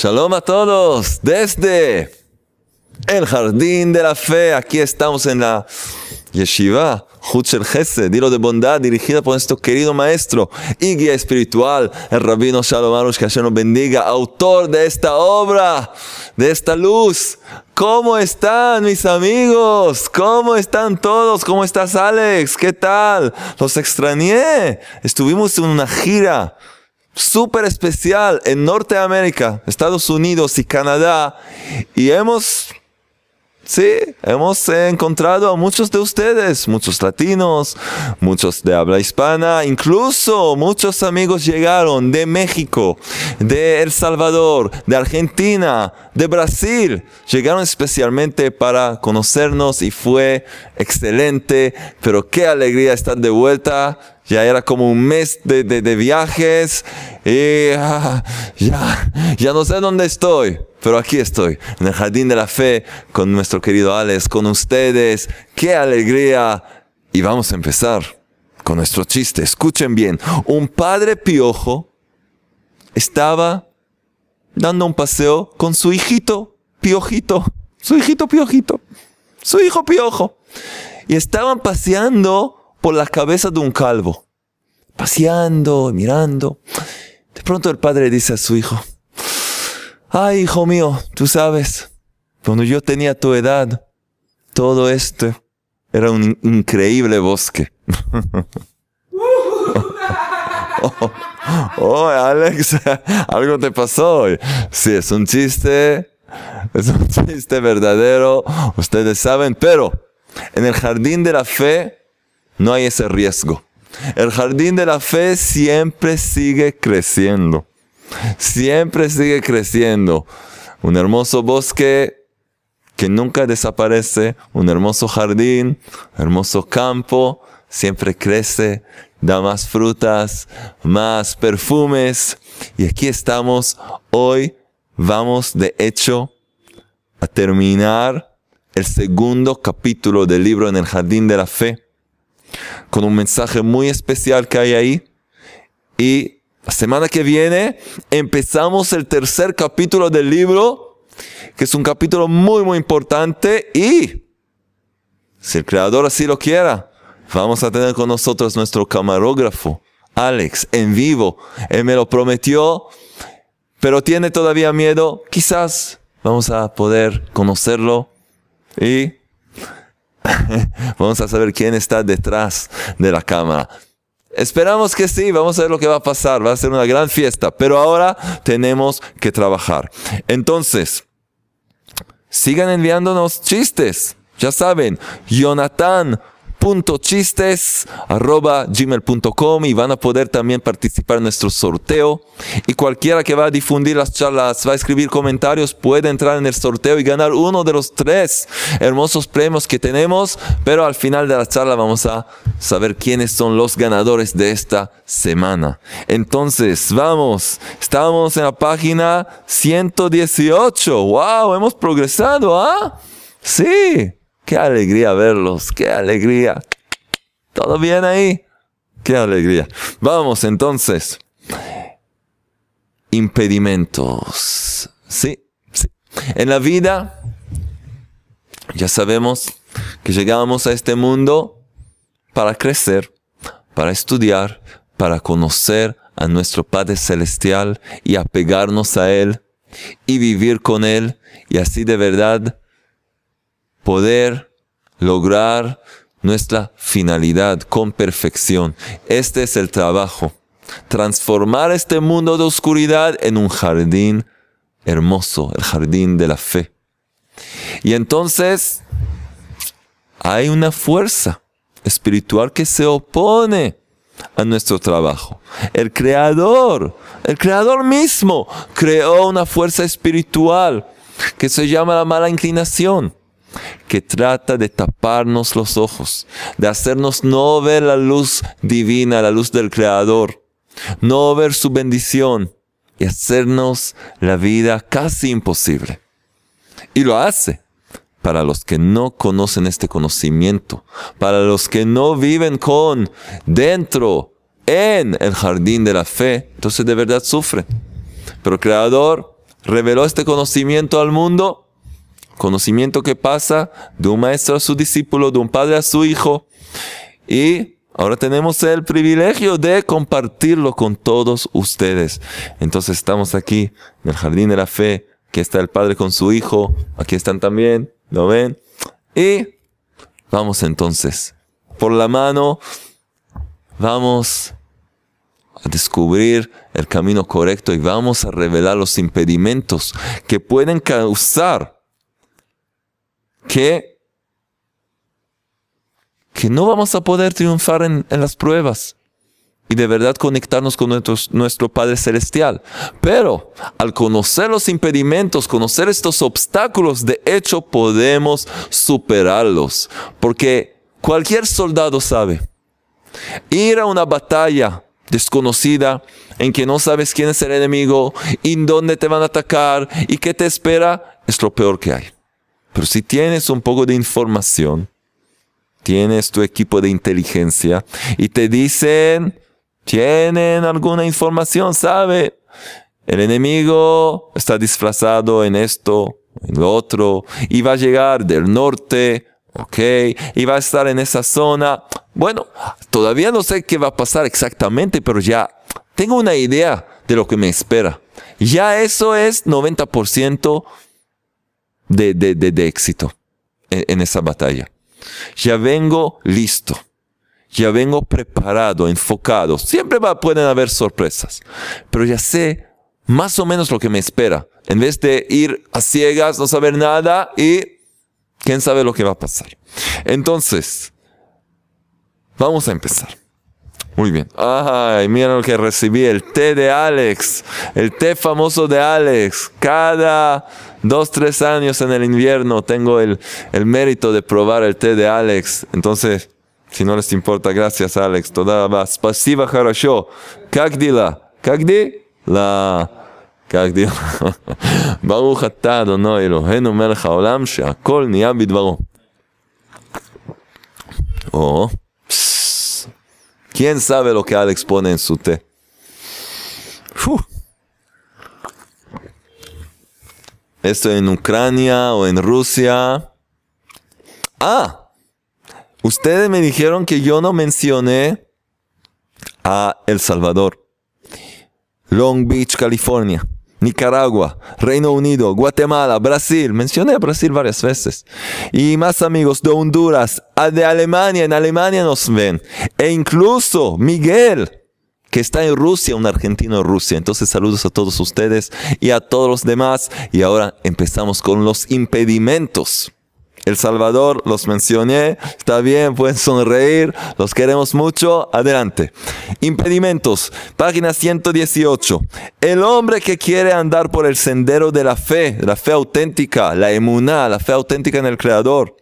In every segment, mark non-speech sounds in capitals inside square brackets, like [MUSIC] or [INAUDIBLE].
Shalom a todos desde el Jardín de la Fe. Aquí estamos en la Yeshiva, Huchel Gesed, dilo de bondad, dirigida por nuestro querido maestro y guía espiritual, el rabino Shalom Arush, que Hashem nos bendiga, autor de esta obra, de esta luz. ¿Cómo están mis amigos? ¿Cómo están todos? ¿Cómo estás Alex? ¿Qué tal? Los extrañé. Estuvimos en una gira súper especial en Norteamérica, Estados Unidos y Canadá. Y hemos, sí, hemos encontrado a muchos de ustedes, muchos latinos, muchos de habla hispana, incluso muchos amigos llegaron de México, de El Salvador, de Argentina, de Brasil. Llegaron especialmente para conocernos y fue excelente, pero qué alegría estar de vuelta ya era como un mes de, viajes y ah, ya, ya no sé dónde estoy, pero aquí estoy, en el Jardín de la Fe, con nuestro querido Alex, con ustedes. ¡Qué alegría! Y vamos a empezar con nuestro chiste. Escuchen bien, un padre piojo estaba dando un paseo con su hijito piojito, su hijito piojito, su hijo piojo. Y estaban paseando por la cabeza de un calvo, paseando, mirando. De pronto el padre dice a su hijo, ay hijo mío, tú sabes, cuando yo tenía tu edad, todo esto era un increíble bosque. [LAUGHS] oh, oh, Alex, [LAUGHS] algo te pasó hoy. Sí, es un chiste, es un chiste verdadero, ustedes saben, pero en el jardín de la fe no hay ese riesgo. El jardín de la fe siempre sigue creciendo. Siempre sigue creciendo. Un hermoso bosque que nunca desaparece, un hermoso jardín, hermoso campo, siempre crece, da más frutas, más perfumes. Y aquí estamos, hoy vamos de hecho a terminar el segundo capítulo del libro en el jardín de la fe con un mensaje muy especial que hay ahí. Y la semana que viene empezamos el tercer capítulo del libro, que es un capítulo muy, muy importante. Y si el creador así lo quiera, vamos a tener con nosotros nuestro camarógrafo, Alex, en vivo. Él me lo prometió, pero tiene todavía miedo. Quizás vamos a poder conocerlo y [LAUGHS] vamos a saber quién está detrás de la cámara. Esperamos que sí, vamos a ver lo que va a pasar, va a ser una gran fiesta, pero ahora tenemos que trabajar. Entonces, sigan enviándonos chistes. Ya saben, Jonathan chistes arroba gmail.com y van a poder también participar en nuestro sorteo. Y cualquiera que va a difundir las charlas, va a escribir comentarios, puede entrar en el sorteo y ganar uno de los tres hermosos premios que tenemos. Pero al final de la charla vamos a saber quiénes son los ganadores de esta semana. Entonces, vamos, estamos en la página 118. ¡Wow! Hemos progresado, ¿ah? Sí. Qué alegría verlos, qué alegría. ¿Todo bien ahí? Qué alegría. Vamos entonces. Impedimentos. Sí, sí. En la vida, ya sabemos que llegamos a este mundo para crecer, para estudiar, para conocer a nuestro Padre Celestial y apegarnos a Él y vivir con Él y así de verdad poder lograr nuestra finalidad con perfección. Este es el trabajo. Transformar este mundo de oscuridad en un jardín hermoso, el jardín de la fe. Y entonces hay una fuerza espiritual que se opone a nuestro trabajo. El creador, el creador mismo creó una fuerza espiritual que se llama la mala inclinación que trata de taparnos los ojos, de hacernos no ver la luz divina, la luz del Creador, no ver su bendición y hacernos la vida casi imposible. Y lo hace para los que no conocen este conocimiento, para los que no viven con dentro en el jardín de la fe, entonces de verdad sufren. Pero el Creador reveló este conocimiento al mundo. Conocimiento que pasa de un maestro a su discípulo, de un padre a su hijo. Y ahora tenemos el privilegio de compartirlo con todos ustedes. Entonces estamos aquí en el jardín de la fe. Aquí está el padre con su hijo. Aquí están también. ¿Lo ven? Y vamos entonces. Por la mano. Vamos a descubrir el camino correcto y vamos a revelar los impedimentos que pueden causar que, que no vamos a poder triunfar en, las pruebas y de verdad conectarnos con nuestro Padre Celestial. Pero al conocer los impedimentos, conocer estos obstáculos, de hecho podemos superarlos. Porque cualquier soldado sabe, ir a una batalla desconocida, en que no sabes quién es el enemigo y dónde te van a atacar y qué te espera, es lo peor que hay. Pero si tienes un poco de información, tienes tu equipo de inteligencia y te dicen, tienen alguna información, sabe, el enemigo está disfrazado en esto, en lo otro, y va a llegar del norte, ok, y va a estar en esa zona. Bueno, todavía no sé qué va a pasar exactamente, pero ya tengo una idea de lo que me espera. Ya eso es 90% de, de, de, éxito en, en esa batalla. Ya vengo listo. Ya vengo preparado, enfocado. Siempre va, pueden haber sorpresas. Pero ya sé más o menos lo que me espera. En vez de ir a ciegas, no saber nada y quién sabe lo que va a pasar. Entonces, vamos a empezar. Muy bien. Ay, miren lo que recibí, el té de Alex, el té famoso de Alex. Cada dos, tres años en el invierno tengo el, el mérito de probar el té de Alex. Entonces, si no les importa, gracias Alex. Toda va. Spasiba хорошо. Как дела? Как La... כך דיוק. ברוך אתה, אדוני אלוהינו מלך העולם, שהכל נהיה בדברו. Oh, ¿quién sabe lo que Alex pone en su té? Esto en Ucrania o en Rusia. Ah, ustedes me dijeron que yo no mencioné a El Salvador, Long Beach, California. Nicaragua, Reino Unido, Guatemala, Brasil. Mencioné a Brasil varias veces. Y más amigos de Honduras, de Alemania. En Alemania nos ven. E incluso Miguel, que está en Rusia, un argentino en Rusia. Entonces saludos a todos ustedes y a todos los demás. Y ahora empezamos con los impedimentos. El Salvador, los mencioné, está bien, pueden sonreír, los queremos mucho, adelante. Impedimentos, página 118. El hombre que quiere andar por el sendero de la fe, la fe auténtica, la emuná, la fe auténtica en el Creador.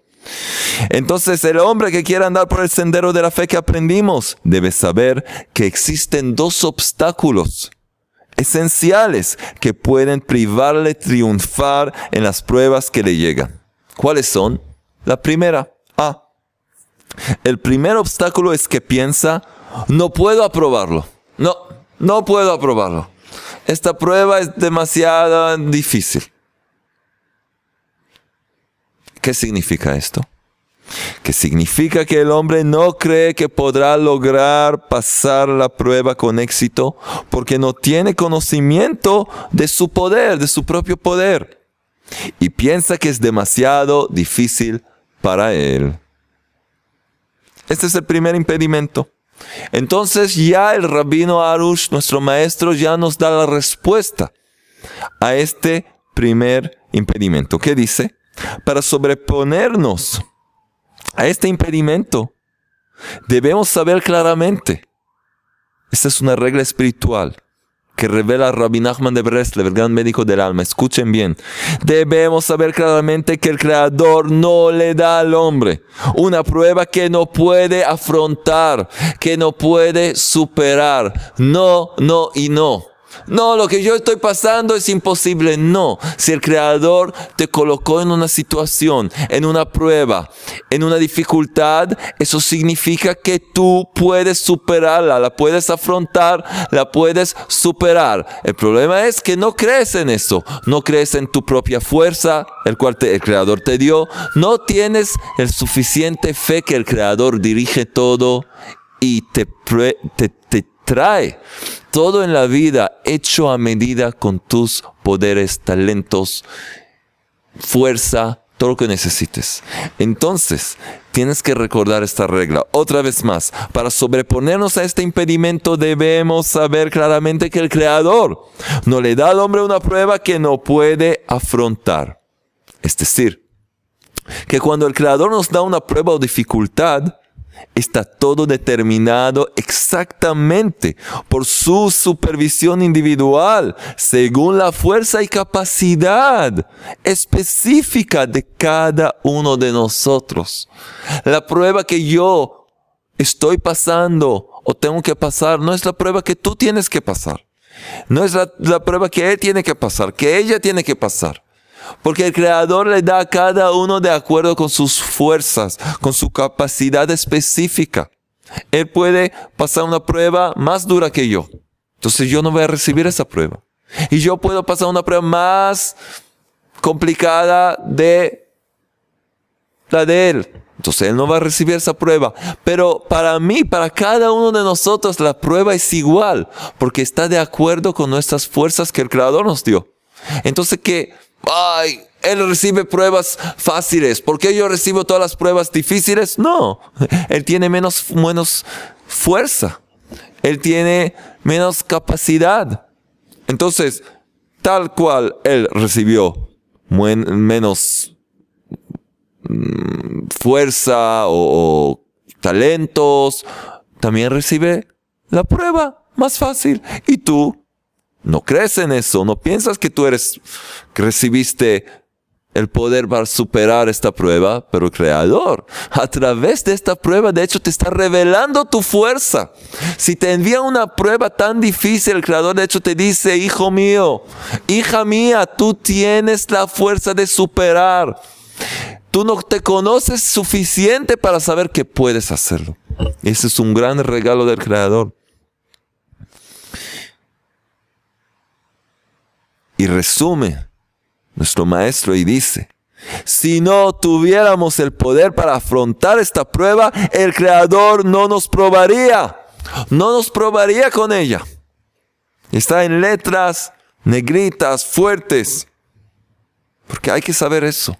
Entonces el hombre que quiere andar por el sendero de la fe que aprendimos debe saber que existen dos obstáculos esenciales que pueden privarle triunfar en las pruebas que le llegan. ¿Cuáles son? La primera, A. El primer obstáculo es que piensa, no puedo aprobarlo. No, no puedo aprobarlo. Esta prueba es demasiado difícil. ¿Qué significa esto? Que significa que el hombre no cree que podrá lograr pasar la prueba con éxito porque no tiene conocimiento de su poder, de su propio poder y piensa que es demasiado difícil para él. Este es el primer impedimento. Entonces ya el rabino Arush, nuestro maestro, ya nos da la respuesta a este primer impedimento. ¿Qué dice? Para sobreponernos a este impedimento, debemos saber claramente, esta es una regla espiritual, que revela Rabbi Nachman de Breslev, el gran médico del alma. Escuchen bien. Debemos saber claramente que el Creador no le da al hombre una prueba que no puede afrontar, que no puede superar. No, no y no. No, lo que yo estoy pasando es imposible. No, si el Creador te colocó en una situación, en una prueba, en una dificultad, eso significa que tú puedes superarla, la puedes afrontar, la puedes superar. El problema es que no crees en eso, no crees en tu propia fuerza, el cual el Creador te dio, no tienes el suficiente fe que el Creador dirige todo y te, te, te trae todo en la vida hecho a medida con tus poderes, talentos, fuerza, todo lo que necesites. Entonces, tienes que recordar esta regla. Otra vez más, para sobreponernos a este impedimento debemos saber claramente que el Creador no le da al hombre una prueba que no puede afrontar. Es decir, que cuando el Creador nos da una prueba o dificultad, está todo determinado exactamente por su supervisión individual, según la fuerza y capacidad específica de cada uno de nosotros. La prueba que yo estoy pasando o tengo que pasar no es la prueba que tú tienes que pasar. No es la, prueba que él tiene que pasar, que ella tiene que pasar. Porque el Creador le da a cada uno de acuerdo con sus fuerzas, con su capacidad específica. Él puede pasar una prueba más dura que yo. Entonces yo no voy a recibir esa prueba. Y yo puedo pasar una prueba más complicada de la de Él. Entonces Él no va a recibir esa prueba. Pero para mí, para cada uno de nosotros, la prueba es igual, porque está de acuerdo con nuestras fuerzas que el Creador nos dio. Entonces que ay, él recibe pruebas fáciles. ¿Por qué yo recibo todas las pruebas difíciles? No, él tiene menos, menos fuerza. Él tiene menos capacidad. Entonces, tal cual él recibió menos mm, fuerza o, o talentos, también recibe la prueba más fácil. Y tú no crees en eso, no piensas que tú eres, que recibiste el poder para superar esta prueba, pero Creador, a través de esta prueba, de hecho, te está revelando tu fuerza. Si te envía una prueba tan difícil, el Creador, de hecho, te dice, hijo mío, hija mía, tú tienes la fuerza de superar. Tú no te conoces suficiente para saber que puedes hacerlo. Ese es un gran regalo del Creador. Y resume nuestro maestro y dice, si no tuviéramos el poder para afrontar esta prueba, el Creador no nos probaría, no nos probaría con ella. Está en letras negritas, fuertes, porque hay que saber eso.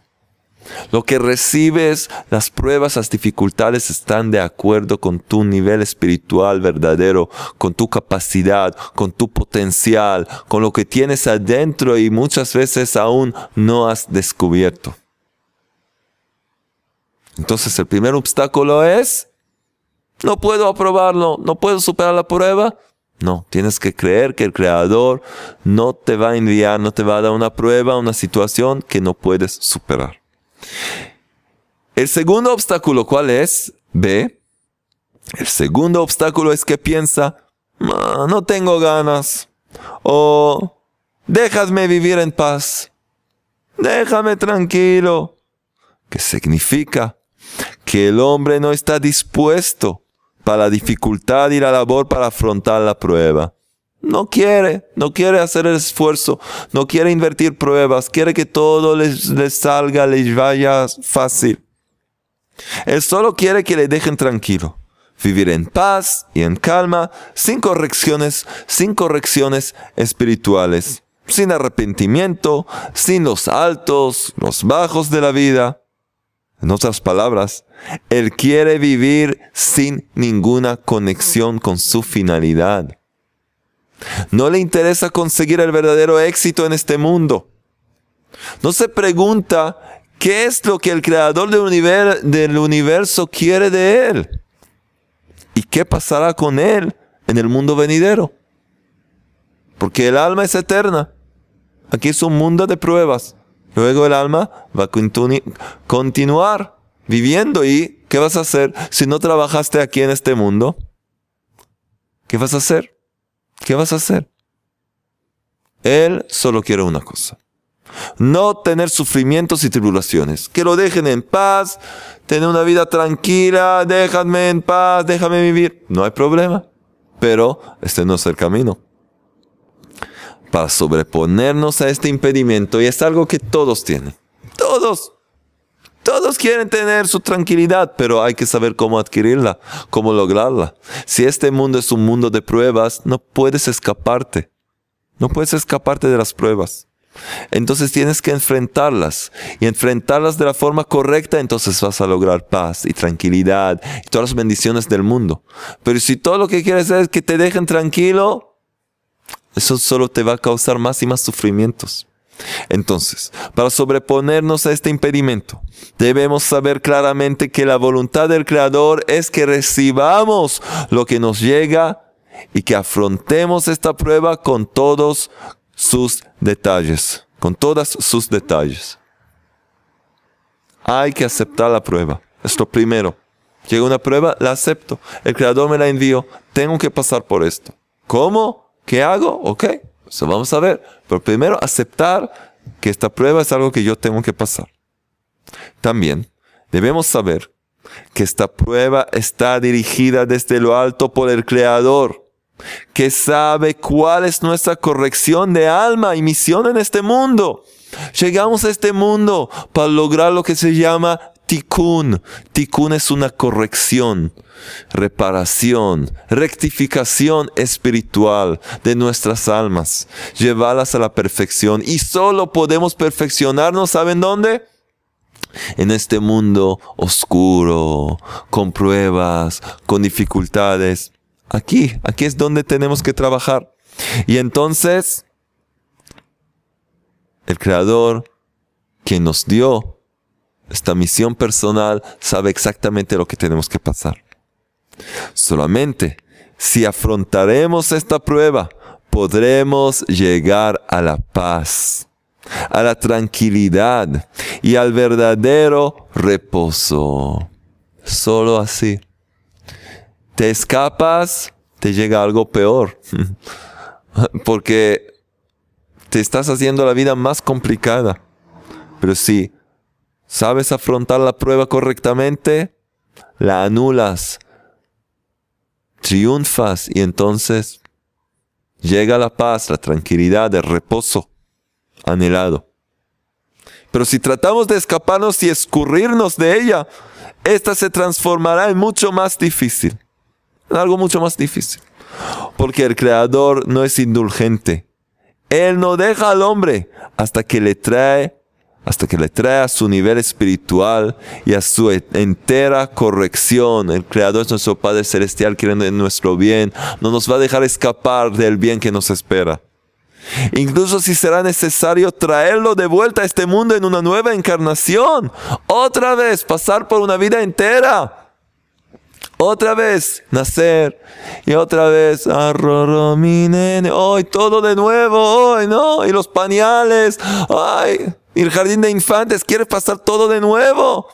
Lo que recibes, las pruebas, las dificultades están de acuerdo con tu nivel espiritual verdadero, con tu capacidad, con tu potencial, con lo que tienes adentro y muchas veces aún no has descubierto. Entonces el primer obstáculo es, no puedo aprobarlo, no puedo superar la prueba. No, tienes que creer que el Creador no te va a enviar, no te va a dar una prueba, una situación que no puedes superar. El segundo obstáculo, ¿cuál es? B. El segundo obstáculo es que piensa, no tengo ganas. O déjame vivir en paz. Déjame tranquilo. ¿Qué significa? Que el hombre no está dispuesto para la dificultad y la labor para afrontar la prueba. No quiere, no quiere hacer el esfuerzo, no quiere invertir pruebas, quiere que todo les, les salga, les vaya fácil. Él solo quiere que le dejen tranquilo, vivir en paz y en calma, sin correcciones, sin correcciones espirituales, sin arrepentimiento, sin los altos, los bajos de la vida. En otras palabras, Él quiere vivir sin ninguna conexión con su finalidad. No le interesa conseguir el verdadero éxito en este mundo. No se pregunta qué es lo que el creador del, universo quiere de él. ¿Y qué pasará con él en el mundo venidero? Porque el alma es eterna. Aquí es un mundo de pruebas. Luego el alma va a continuar viviendo y ¿qué vas a hacer si no trabajaste aquí en este mundo? ¿Qué vas a hacer? ¿Qué vas a hacer? Él solo quiere una cosa. No tener sufrimientos y tribulaciones. Que lo dejen en paz, tener una vida tranquila, déjame en paz, déjame vivir. No hay problema. Pero este no es el camino. Para sobreponernos a este impedimento, y es algo que todos tienen. Todos. Todos quieren tener su tranquilidad, pero hay que saber cómo adquirirla, cómo lograrla. Si este mundo es un mundo de pruebas, no puedes escaparte. No puedes escaparte de las pruebas. Entonces tienes que enfrentarlas y enfrentarlas de la forma correcta, entonces vas a lograr paz y tranquilidad y todas las bendiciones del mundo. Pero si todo lo que quieres es que te dejen tranquilo, eso solo te va a causar más y más sufrimientos. Entonces, para sobreponernos a este impedimento, debemos saber claramente que la voluntad del Creador es que recibamos lo que nos llega y que afrontemos esta prueba con todos sus detalles, con todas sus detalles. Hay que aceptar la prueba. Es lo primero. Llega una prueba, la acepto. El Creador me la envió. Tengo que pasar por esto. ¿Cómo? ¿Qué hago? Ok, eso vamos a ver. Pero primero aceptar que esta prueba es algo que yo tengo que pasar. También debemos saber que esta prueba está dirigida desde lo alto por el Creador que sabe cuál es nuestra corrección de alma y misión en este mundo. Llegamos a este mundo para lograr lo que se llama tikkun. Tikkun es una corrección, reparación, rectificación espiritual de nuestras almas, llevarlas a la perfección. Y solo podemos perfeccionarnos, ¿saben dónde? En este mundo oscuro, con pruebas, con dificultades. Aquí, aquí es donde tenemos que trabajar. Y entonces, el Creador, quien nos dio esta misión personal, sabe exactamente lo que tenemos que pasar. Solamente si afrontaremos esta prueba, podremos llegar a la paz, a la tranquilidad y al verdadero reposo. Solo así te escapas, te llega algo peor. [LAUGHS] Porque te estás haciendo la vida más complicada. Pero si sabes afrontar la prueba correctamente, la anulas, triunfas y entonces llega la paz, la tranquilidad, el reposo anhelado. Pero si tratamos de escaparnos y escurrirnos de ella, esta se transformará en mucho más difícil algo mucho más difícil. Porque el Creador no es indulgente. Él no deja al hombre hasta que le trae, hasta que le trae a su nivel espiritual y a su entera corrección. El Creador es nuestro Padre Celestial, quiere nuestro bien. No nos va a dejar escapar del bien que nos espera. Incluso si será necesario traerlo de vuelta a este mundo en una nueva encarnación. Otra vez, pasar por una vida entera otra vez nacer y otra vez arroro nene, hoy todo de nuevo, hoy no, y los pañales, ay, el jardín de infantes, quieres pasar todo de nuevo.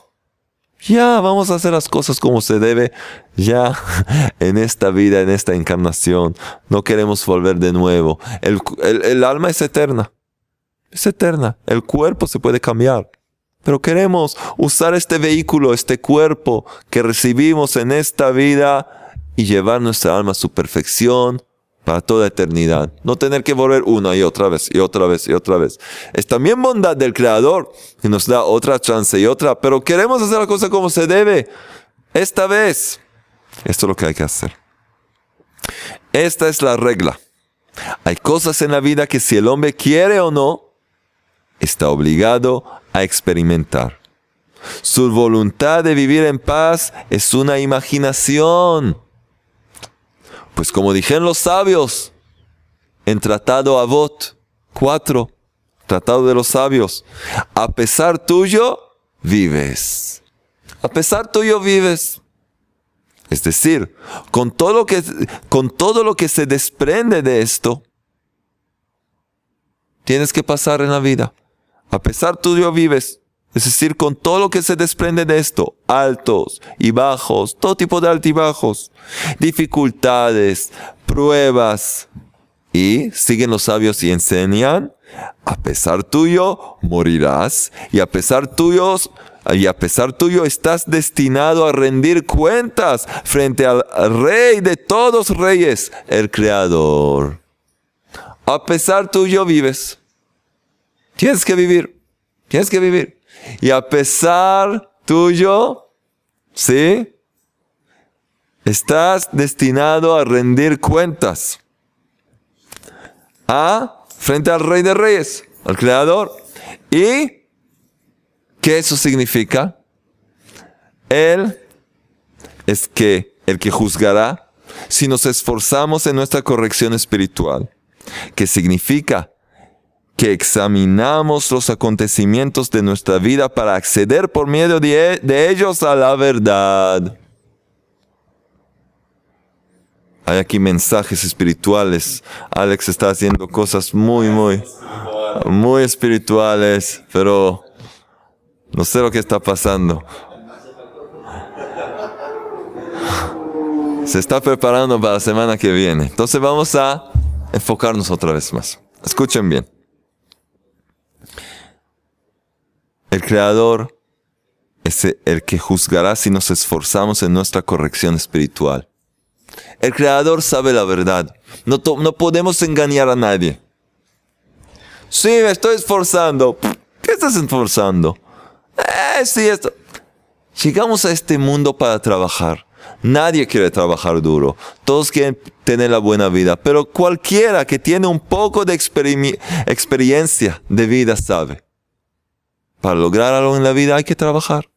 Ya, vamos a hacer las cosas como se debe, ya, [LAUGHS] en esta vida, en esta encarnación. No queremos volver de nuevo. El, el alma es eterna, es eterna, el cuerpo se puede cambiar. Pero queremos usar este vehículo, este cuerpo que recibimos en esta vida y llevar nuestra alma a su perfección para toda eternidad. No tener que volver una y otra vez y otra vez y otra vez. Es también bondad del Creador que nos da otra chance y otra, pero queremos hacer la cosa como se debe. Esta vez, esto es lo que hay que hacer. Esta es la regla. Hay cosas en la vida que si el hombre quiere o no, está obligado a experimentar. Su voluntad de vivir en paz es una imaginación. Pues como dijeron los sabios en Tratado Avot 4, Tratado de los Sabios, a pesar tuyo vives. A pesar tuyo vives. Es decir, con todo lo que, con todo lo que se desprende de esto, tienes que pasar en la vida. A pesar tuyo vives, es decir, con todo lo que se desprende de esto, altos y bajos, todo tipo de altibajos, dificultades, pruebas, Y siguen los sabios y enseñan, a pesar tuyo morirás y a pesar tuyos y a pesar tuyo estás destinado a rendir cuentas frente al rey de todos reyes, el creador. A pesar tuyo vives. Tienes que vivir. Tienes que vivir. Y a pesar tuyo, ¿sí? Estás destinado a rendir cuentas. A frente al rey de reyes, al creador. ¿Y qué eso significa? Él es que el que juzgará si nos esforzamos en nuestra corrección espiritual, que significa que examinamos los acontecimientos de nuestra vida para acceder por medio de, de ellos a la verdad. Hay aquí mensajes espirituales. Alex está haciendo cosas muy, muy, muy espirituales, pero no sé lo que está pasando. Se está preparando para la semana que viene. Entonces vamos a enfocarnos otra vez más. Escuchen bien. El Creador es el que juzgará si nos esforzamos en nuestra corrección espiritual. El Creador sabe la verdad. No, no podemos engañar a nadie. Sí, me estoy esforzando. ¿Qué estás esforzando? Eh, sí, esto. Llegamos a este mundo para trabajar. Nadie quiere trabajar duro. Todos quieren tener la buena vida. Pero cualquiera que tiene un poco de experiencia de vida sabe. Para lograr algo en la vida hay que trabajar.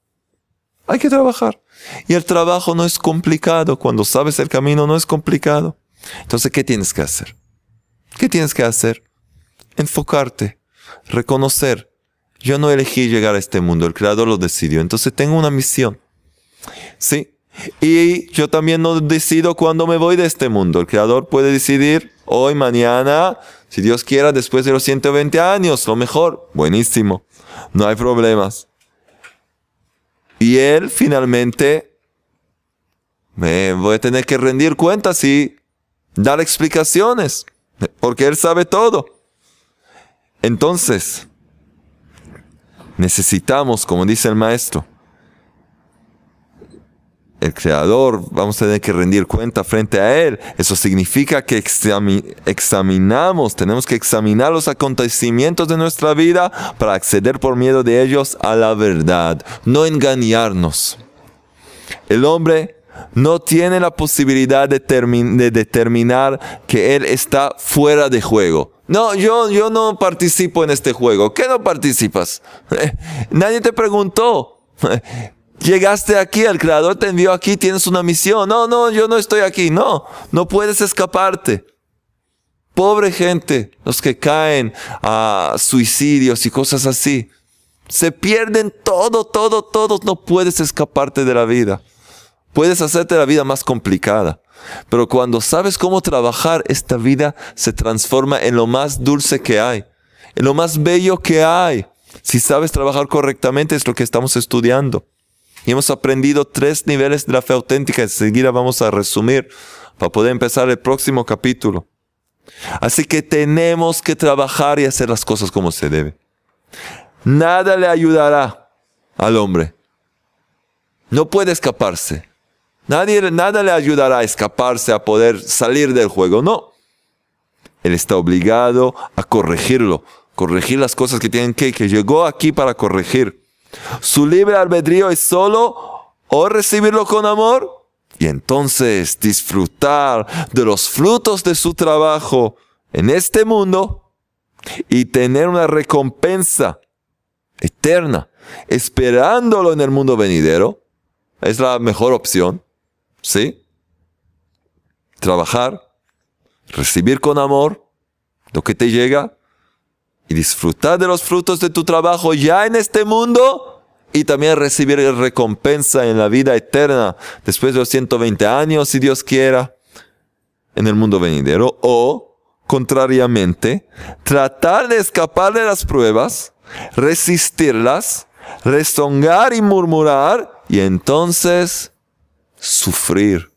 Hay que trabajar. Y el trabajo no es complicado. Cuando sabes el camino no es complicado. Entonces, ¿qué tienes que hacer? ¿Qué tienes que hacer? Enfocarte, reconocer. Yo no elegí llegar a este mundo, el Creador lo decidió. Entonces tengo una misión. ¿Sí? Y yo también no decido cuándo me voy de este mundo. El Creador puede decidir hoy, mañana, si Dios quiera, después de los 120 años, lo mejor. Buenísimo. No hay problemas. Y él finalmente me voy a tener que rendir cuentas y dar explicaciones, porque él sabe todo. Entonces, necesitamos, como dice el maestro, el creador, vamos a tener que rendir cuenta frente a él. Eso significa que examinamos, tenemos que examinar los acontecimientos de nuestra vida para acceder por miedo de ellos a la verdad, no engañarnos. El hombre no tiene la posibilidad de, de determinar que él está fuera de juego. No, yo, yo no participo en este juego. ¿Qué no participas? [LAUGHS] Nadie te preguntó. Llegaste aquí, el Creador te envió aquí, tienes una misión. No, no, yo no estoy aquí. No, no puedes escaparte. Pobre gente, los que caen a suicidios y cosas así. Se pierden todo, todo, todo. No puedes escaparte de la vida. Puedes hacerte la vida más complicada. Pero cuando sabes cómo trabajar, esta vida se transforma en lo más dulce que hay. En lo más bello que hay. Si sabes trabajar correctamente es lo que estamos estudiando. Y hemos aprendido tres niveles de la fe auténtica. Enseguida vamos a resumir para poder empezar el próximo capítulo. Así que tenemos que trabajar y hacer las cosas como se debe. Nada le ayudará al hombre. No puede escaparse. Nadie, nada le ayudará a escaparse, a poder salir del juego. No. Él está obligado a corregirlo, corregir las cosas que tienen que, que llegó aquí para corregir. Su libre albedrío es solo o recibirlo con amor y entonces disfrutar de los frutos de su trabajo en este mundo y tener una recompensa eterna esperándolo en el mundo venidero. Es la mejor opción. ¿Sí? Trabajar, recibir con amor lo que te llega y disfrutar de los frutos de tu trabajo ya en este mundo y también recibir recompensa en la vida eterna después de los 120 años, si Dios quiera, en el mundo venidero. O, contrariamente, tratar de escapar de las pruebas, resistirlas, rezongar y murmurar y entonces sufrir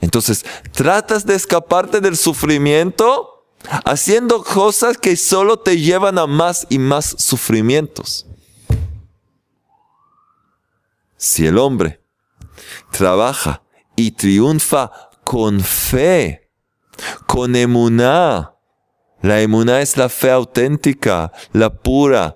Entonces, tratas de escaparte del sufrimiento haciendo cosas que solo te llevan a más y más sufrimientos. Si el hombre trabaja y triunfa con fe, con emuná, la emuná es la fe auténtica, la pura,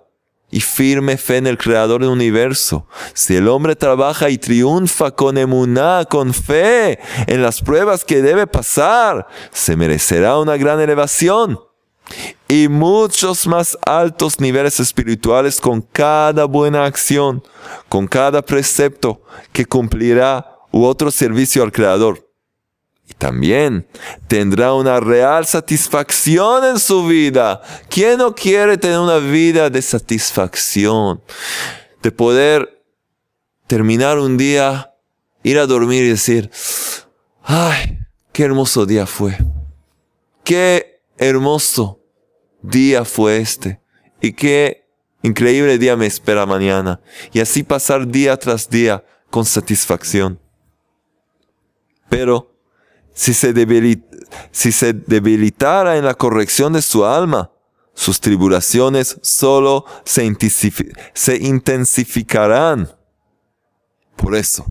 y firme fe en el Creador del universo. Si el hombre trabaja y triunfa con emuná, con fe en las pruebas que debe pasar, se merecerá una gran elevación y muchos más altos niveles espirituales con cada buena acción, con cada precepto que cumplirá u otro servicio al Creador. También tendrá una real satisfacción en su vida. ¿Quién no quiere tener una vida de satisfacción? De poder terminar un día, ir a dormir y decir, ay, qué hermoso día fue. Qué hermoso día fue este. Y qué increíble día me espera mañana. Y así pasar día tras día con satisfacción. Pero si se, debilitara en la corrección de su alma, sus tribulaciones solo se, se intensificarán. Por eso,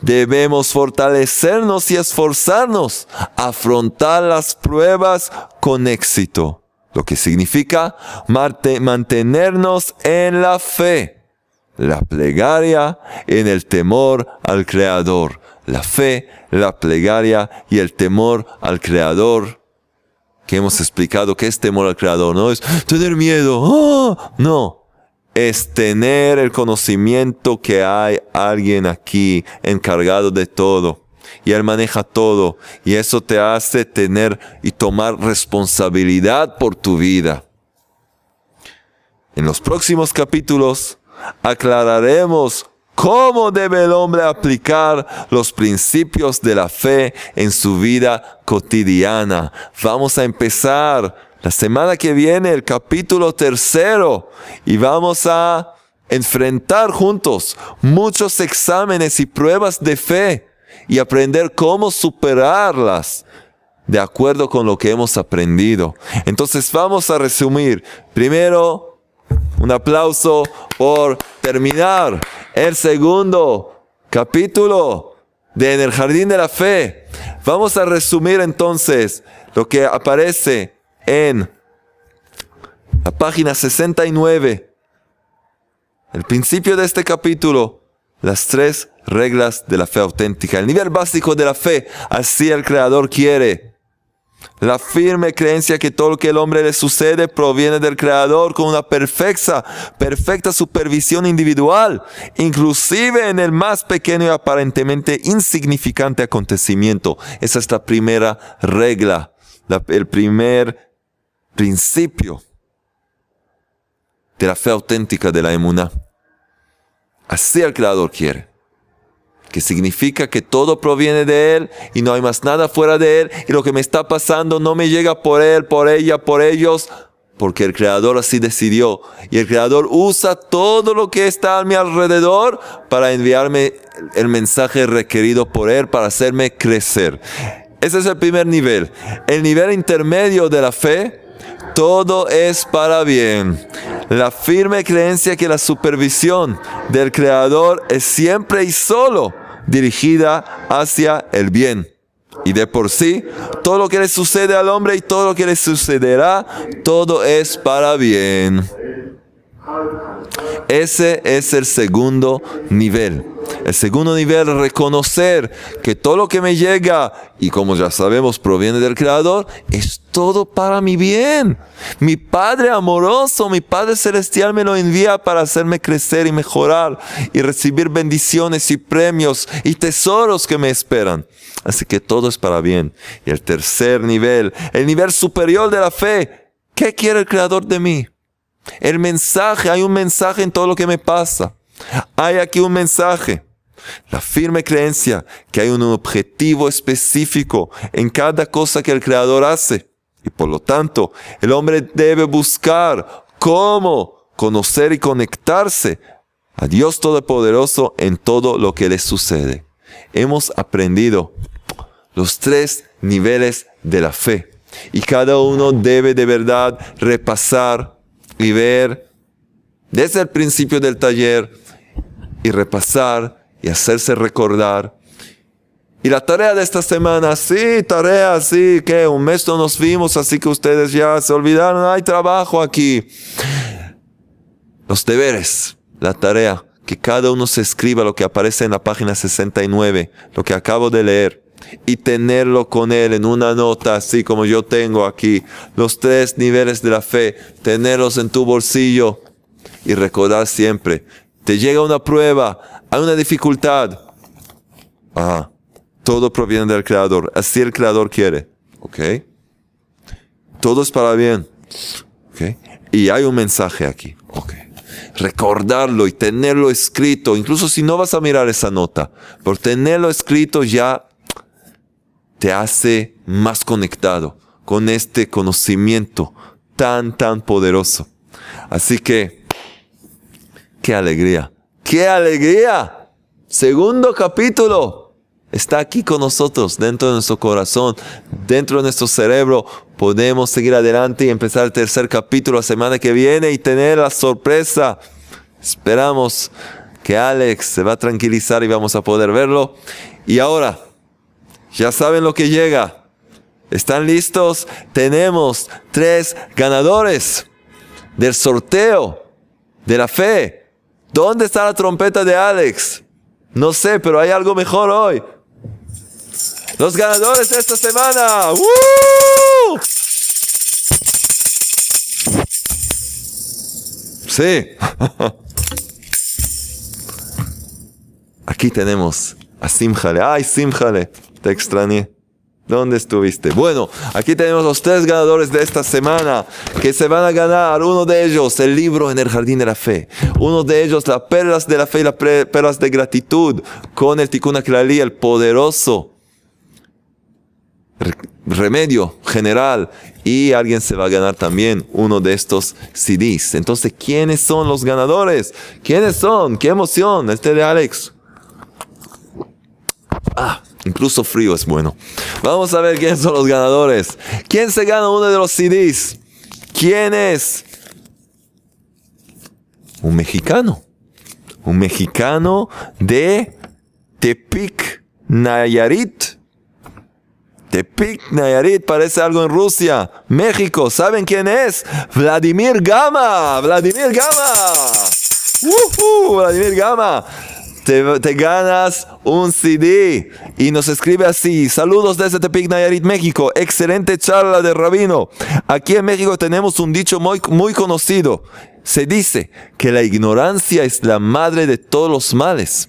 debemos fortalecernos y esforzarnos afrontar las pruebas con éxito, lo que significa mantenernos en la fe, la plegaria, en el temor al Creador la fe, la plegaria y el temor al Creador. Que hemos explicado que es temor al Creador, no es tener miedo, ¡Ah! no, es tener el conocimiento que hay alguien aquí encargado de todo. Y Él maneja todo. Y eso te hace tener y tomar responsabilidad por tu vida. En los próximos capítulos aclararemos ¿Cómo debe el hombre aplicar los principios de la fe en su vida cotidiana? Vamos a empezar la semana que viene el capítulo tercero y vamos a enfrentar juntos muchos exámenes y pruebas de fe y aprender cómo superarlas de acuerdo con lo que hemos aprendido. Entonces vamos a resumir. Primero, un aplauso por terminar el segundo capítulo de En el Jardín de la Fe. Vamos a resumir entonces lo que aparece en la página 69. El principio de este capítulo, las tres reglas de la fe auténtica. El nivel básico de la fe, así el Creador quiere. La firme creencia que todo lo que el hombre le sucede proviene del Creador con una perfecta, perfecta supervisión individual, inclusive en el más pequeño y aparentemente insignificante acontecimiento. Esa es la primera regla, el primer principio de la fe auténtica de la emuná. Así el Creador quiere que significa que todo proviene de Él y no hay más nada fuera de Él y lo que me está pasando no me llega por Él, por ella, por ellos, porque el Creador así decidió y el Creador usa todo lo que está a mi alrededor para enviarme el mensaje requerido por Él para hacerme crecer. Ese es el primer nivel. El nivel intermedio de la fe, todo es para bien. La firme creencia que la supervisión del Creador es siempre y solo dirigida hacia el bien. Y de por sí, todo lo que le sucede al hombre y todo lo que le sucederá, todo es para bien. Ese es el segundo nivel. El segundo nivel, reconocer que todo lo que me llega, y como ya sabemos proviene del Creador, es todo para mi bien. Mi Padre amoroso, mi Padre celestial me lo envía para hacerme crecer y mejorar y recibir bendiciones y premios y tesoros que me esperan. Así que todo es para bien. Y el tercer nivel, el nivel superior de la fe, ¿qué quiere el Creador de mí? El mensaje, hay un mensaje en todo lo que me pasa. Hay aquí un mensaje. La firme creencia que hay un objetivo específico en cada cosa que el Creador hace. Y por lo tanto, el hombre debe buscar cómo conocer y conectarse a Dios Todopoderoso en todo lo que le sucede. Hemos aprendido los tres niveles de la fe. Y cada uno debe de verdad repasar y ver desde el principio del taller y repasar y hacerse recordar. Y la tarea de esta semana, sí, tarea, sí, que un mes no nos vimos, así que ustedes ya se olvidaron, hay trabajo aquí. Los deberes, la tarea, que cada uno se escriba lo que aparece en la página 69, lo que acabo de leer, y tenerlo con él en una nota, así como yo tengo aquí, los tres niveles de la fe, tenerlos en tu bolsillo y recordar siempre, te llega una prueba, hay una dificultad. Ah, todo proviene del Creador, así el Creador quiere, ¿ok? Todo es para bien, ¿ok? Y hay un mensaje aquí, ¿ok? recordarlo y tenerlo escrito, incluso si no vas a mirar esa nota, por tenerlo escrito ya te hace más conectado con este conocimiento tan, tan poderoso. Así que, qué alegría, qué alegría. Segundo capítulo está aquí con nosotros, dentro de nuestro corazón, dentro de nuestro cerebro. Podemos seguir adelante y empezar el tercer capítulo la semana que viene y tener la sorpresa. Esperamos que Alex se va a tranquilizar y vamos a poder verlo. Y ahora, ya saben lo que llega. ¿Están listos? Tenemos tres ganadores del sorteo de la fe. ¿Dónde está la trompeta de Alex? No sé, pero hay algo mejor hoy. Los ganadores de esta semana. Sí. [LAUGHS] Aquí tenemos a Simjale. Ay, Simjale, te extrañé. ¿Dónde estuviste? Bueno, aquí tenemos los tres ganadores de esta semana que se van a ganar. Uno de ellos, el libro en el jardín de la fe. Uno de ellos, las perlas de la fe y las perlas de gratitud con el Tikkun Aklali, el poderoso remedio general y alguien se va a ganar también uno de estos CDs. Entonces, ¿quiénes son los ganadores? ¿Quiénes son? ¡Qué emoción! Este de Alex. Ah, incluso frío es bueno. Vamos a ver quiénes son los ganadores. ¿Quién se gana uno de los CDs? ¿Quién es? Un mexicano. Un mexicano de Tepic, Nayarit. Tepic, Nayarit, parece algo en Rusia. México, ¿saben quién es? Vladimir Gama. Vladimir Gama. Vladimir Gama. Te, ganas un CD y nos escribe así, saludos desde Tepic Nayarit, México, excelente charla de rabino. Aquí en México tenemos un dicho muy, muy conocido. Se dice que la ignorancia es la madre de todos los males.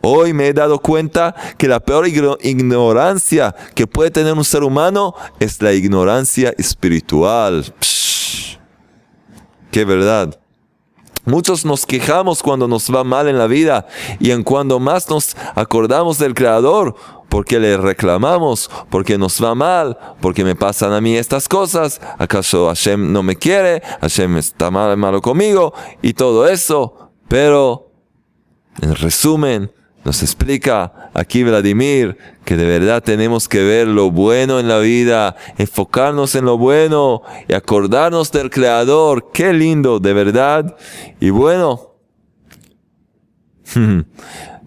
Hoy me he dado cuenta que la peor ignorancia que puede tener un ser humano es la ignorancia espiritual. ¡Qué verdad! Muchos nos quejamos cuando nos va mal en la vida y en cuando más nos acordamos del Creador, porque le reclamamos, porque nos va mal, porque me pasan a mí estas cosas, acaso Hashem no me quiere, Hashem está mal, malo conmigo y todo eso. Pero, en resumen, nos explica aquí Vladimir que de verdad tenemos que ver lo bueno en la vida, enfocarnos en lo bueno y acordarnos del Creador. Qué lindo, de verdad. Y bueno, [LAUGHS]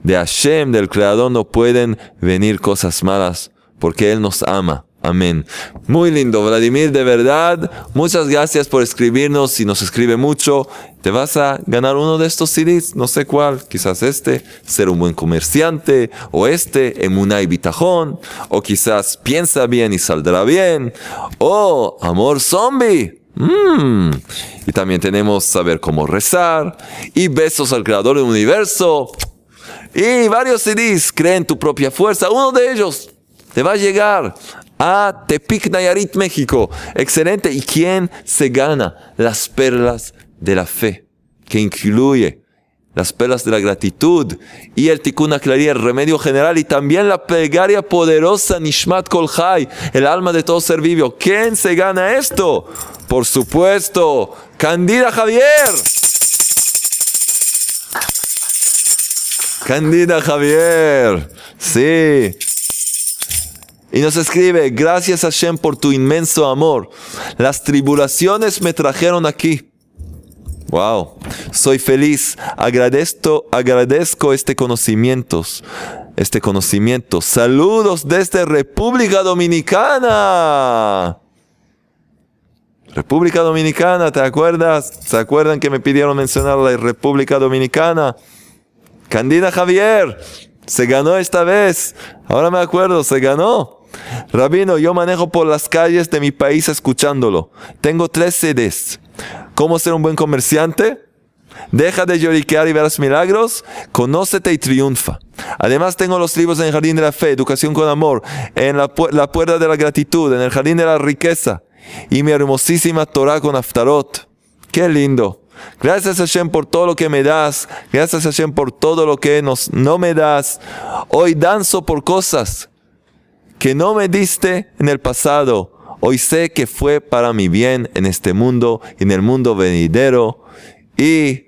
de Hashem, del Creador, no pueden venir cosas malas porque Él nos ama. Amén. Muy lindo, Vladimir, de verdad. Muchas gracias por escribirnos. Si nos escribe mucho, te vas a ganar uno de estos CDs. No sé cuál. Quizás este, ser un buen comerciante. O este, Emunay Bitajón. O quizás piensa bien y saldrá bien. O Amor Zombie. Mm. Y también tenemos saber cómo rezar. Y besos al creador del universo. Y varios CDs. Cree en tu propia fuerza. Uno de ellos te va a llegar a Tepic Nayarit, México. Excelente. ¿Y quién se gana? Las perlas de la fe, que incluye las perlas de la gratitud y el Tikkun Aklari, el remedio general y también la plegaria poderosa Nishmat Kolhai, el alma de todo ser vivo. ¿Quién se gana esto? Por supuesto, Candida Javier. Candida Javier. Sí. Y nos escribe, gracias Hashem por tu inmenso amor. Las tribulaciones me trajeron aquí. Wow, soy feliz, agradezco, agradezco este conocimiento, este conocimiento. Saludos desde República Dominicana. República Dominicana, ¿te acuerdas? ¿Se acuerdan que me pidieron mencionar la República Dominicana? Candida Javier, se ganó esta vez. Ahora me acuerdo, se ganó. Rabino, yo manejo por las calles de mi país escuchándolo. Tengo tres CDs. ¿Cómo ser un buen comerciante? Deja de lloriquear y verás milagros. Conócete y triunfa. Además tengo los libros en el Jardín de la Fe, Educación con Amor, en la, la Puerta de la Gratitud, en el Jardín de la Riqueza y mi hermosísima Torah con Aftarot. Qué lindo. Gracias Hashem por todo lo que me das. Gracias Hashem por todo lo que nos, no me das. Hoy danzo por cosas que no me diste en el pasado. Hoy sé que fue para mi bien en este mundo, en el mundo venidero. Y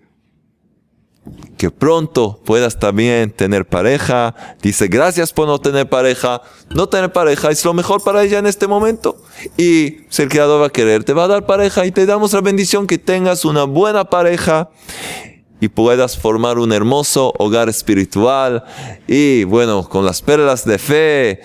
que pronto puedas también tener pareja. Dice, gracias por no tener pareja. No tener pareja es lo mejor para ella en este momento. Y si el Creador va a querer, te va a dar pareja y te damos la bendición que tengas una buena pareja y puedas formar un hermoso hogar espiritual. Y bueno, con las perlas de fe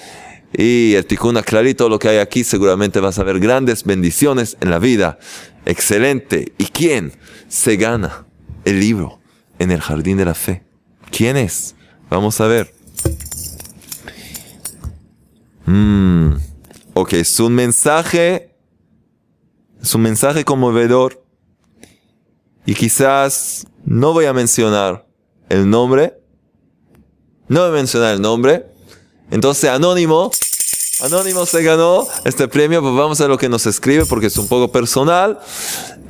y el ticuna clarito, lo que hay aquí, seguramente vas a ver grandes bendiciones en la vida. Excelente. ¿Y quién se gana el libro? en el jardín de la fe. ¿Quién es? Vamos a ver. Mm, ok, es un mensaje, es un mensaje conmovedor. Y quizás no voy a mencionar el nombre. No voy a mencionar el nombre. Entonces, Anónimo, Anónimo se ganó este premio. Pues vamos a lo que nos escribe porque es un poco personal.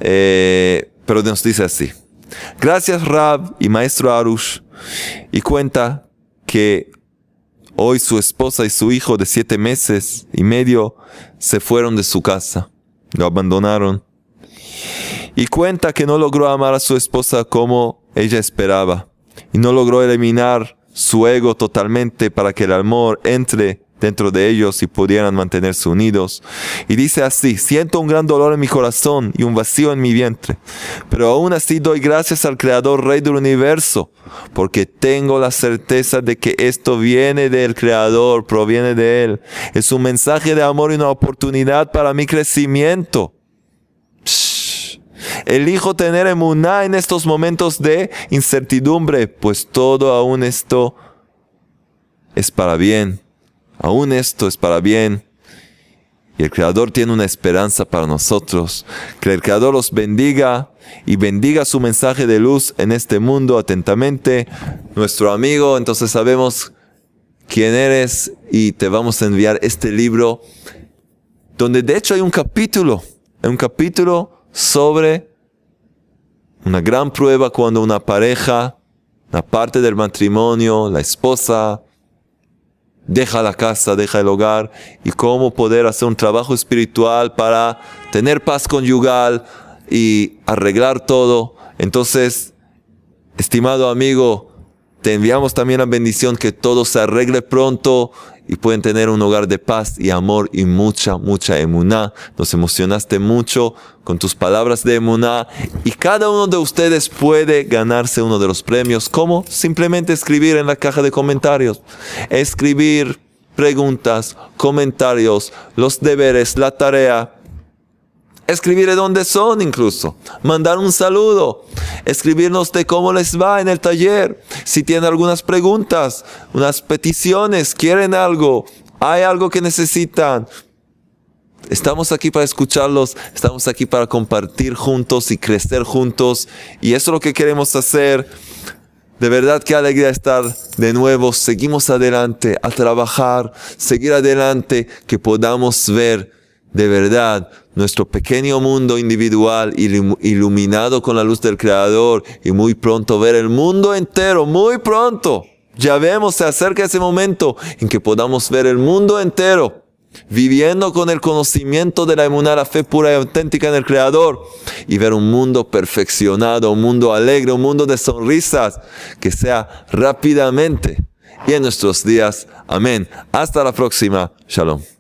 Eh, pero nos dice así. Gracias Rab y maestro Arush. Y cuenta que hoy su esposa y su hijo de siete meses y medio se fueron de su casa. Lo abandonaron. Y cuenta que no logró amar a su esposa como ella esperaba. Y no logró eliminar su ego totalmente para que el amor entre dentro de ellos y pudieran mantenerse unidos. Y dice así, siento un gran dolor en mi corazón y un vacío en mi vientre, pero aún así doy gracias al Creador, Rey del universo, porque tengo la certeza de que esto viene del Creador, proviene de Él. Es un mensaje de amor y una oportunidad para mi crecimiento. Elijo tener emuná en estos momentos de incertidumbre, pues todo aún esto es para bien Aún esto es para bien. Y el Creador tiene una esperanza para nosotros. Que el Creador los bendiga y bendiga su mensaje de luz en este mundo atentamente. Nuestro amigo, entonces sabemos quién eres y te vamos a enviar este libro donde de hecho hay un capítulo, un capítulo sobre una gran prueba cuando una pareja, una parte del matrimonio, la esposa, deja la casa, deja el hogar y cómo poder hacer un trabajo espiritual para tener paz conyugal y arreglar todo. Entonces, estimado amigo, te enviamos también la bendición que todo se arregle pronto y pueden tener un hogar de paz y amor y mucha, mucha emuná. Nos emocionaste mucho con tus palabras de emuná y cada uno de ustedes puede ganarse uno de los premios. ¿Cómo? Simplemente escribir en la caja de comentarios. Escribir preguntas, comentarios, los deberes, la tarea escribir de dónde son incluso, mandar un saludo, escribirnos de cómo les va en el taller, si tienen algunas preguntas, unas peticiones, quieren algo, hay algo que necesitan. Estamos aquí para escucharlos, estamos aquí para compartir juntos y crecer juntos y eso es lo que queremos hacer. De verdad qué alegría estar de nuevo. Seguimos adelante a trabajar, seguir adelante, que podamos ver de verdad nuestro pequeño mundo individual iluminado con la luz del Creador y muy pronto ver el mundo entero, muy pronto. Ya vemos, se acerca ese momento en que podamos ver el mundo entero viviendo con el conocimiento de la emuná, la fe pura y auténtica en el Creador, y ver un mundo perfeccionado, un mundo alegre, un mundo de sonrisas, que sea rápidamente y en nuestros días. Amén. Hasta la próxima. Shalom.